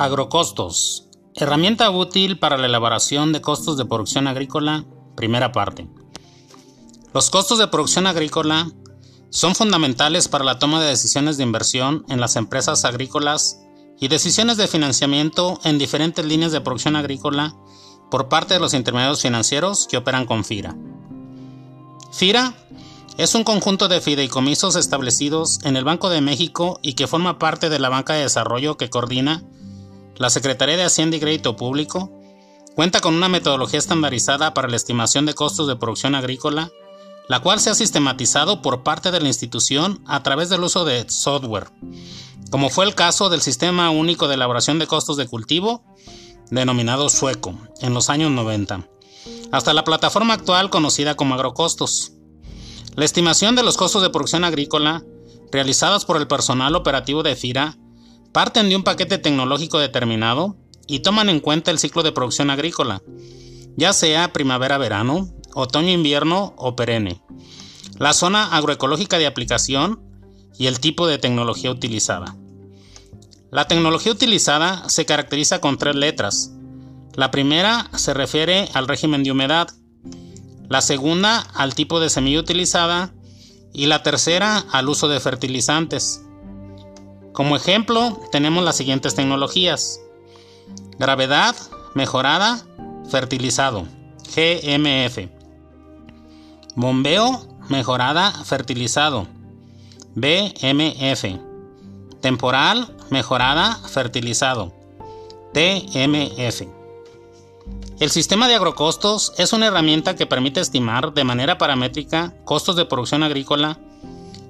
Agrocostos. Herramienta útil para la elaboración de costos de producción agrícola. Primera parte. Los costos de producción agrícola son fundamentales para la toma de decisiones de inversión en las empresas agrícolas y decisiones de financiamiento en diferentes líneas de producción agrícola por parte de los intermediarios financieros que operan con FIRA. FIRA es un conjunto de fideicomisos establecidos en el Banco de México y que forma parte de la banca de desarrollo que coordina la Secretaría de Hacienda y Crédito Público. Cuenta con una metodología estandarizada para la estimación de costos de producción agrícola, la cual se ha sistematizado por parte de la institución a través del uso de software, como fue el caso del Sistema Único de Elaboración de Costos de Cultivo, denominado Sueco, en los años 90, hasta la plataforma actual conocida como Agrocostos. La estimación de los costos de producción agrícola, realizadas por el personal operativo de FIRA, parten de un paquete tecnológico determinado y toman en cuenta el ciclo de producción agrícola, ya sea primavera-verano, otoño-invierno o perenne, la zona agroecológica de aplicación y el tipo de tecnología utilizada. La tecnología utilizada se caracteriza con tres letras. La primera se refiere al régimen de humedad, la segunda al tipo de semilla utilizada y la tercera al uso de fertilizantes. Como ejemplo, tenemos las siguientes tecnologías. Gravedad mejorada, fertilizado, GMF. Bombeo mejorada, fertilizado, BMF. Temporal mejorada, fertilizado, TMF. El sistema de agrocostos es una herramienta que permite estimar de manera paramétrica costos de producción agrícola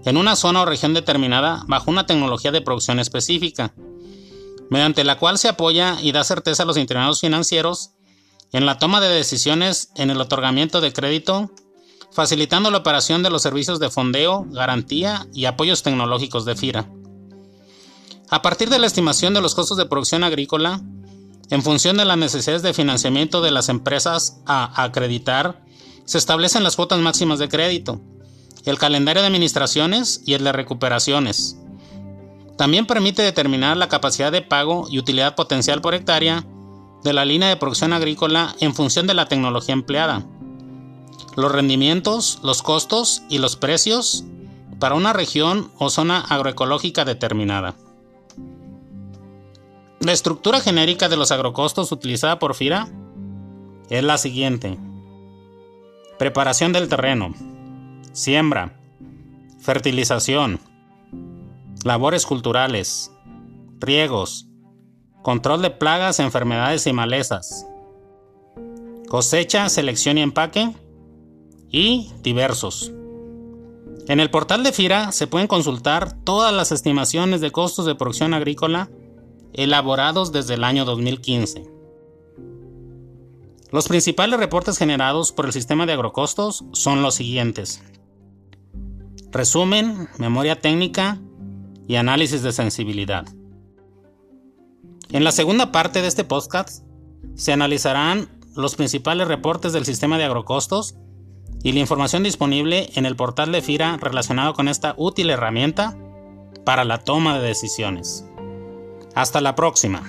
en una zona o región determinada bajo una tecnología de producción específica, mediante la cual se apoya y da certeza a los intermediarios financieros en la toma de decisiones en el otorgamiento de crédito, facilitando la operación de los servicios de fondeo, garantía y apoyos tecnológicos de FIRA. A partir de la estimación de los costos de producción agrícola, en función de las necesidades de financiamiento de las empresas a acreditar, se establecen las cuotas máximas de crédito, el calendario de administraciones y el de recuperaciones. También permite determinar la capacidad de pago y utilidad potencial por hectárea de la línea de producción agrícola en función de la tecnología empleada, los rendimientos, los costos y los precios para una región o zona agroecológica determinada. La estructura genérica de los agrocostos utilizada por FIRA es la siguiente. Preparación del terreno, siembra, fertilización, labores culturales, riegos, control de plagas, enfermedades y malezas, cosecha, selección y empaque. Y diversos. En el portal de FIRA se pueden consultar todas las estimaciones de costos de producción agrícola elaborados desde el año 2015. Los principales reportes generados por el sistema de agrocostos son los siguientes. Resumen, memoria técnica y análisis de sensibilidad. En la segunda parte de este podcast se analizarán los principales reportes del sistema de agrocostos y la información disponible en el portal de FIRA relacionado con esta útil herramienta para la toma de decisiones. Hasta la próxima.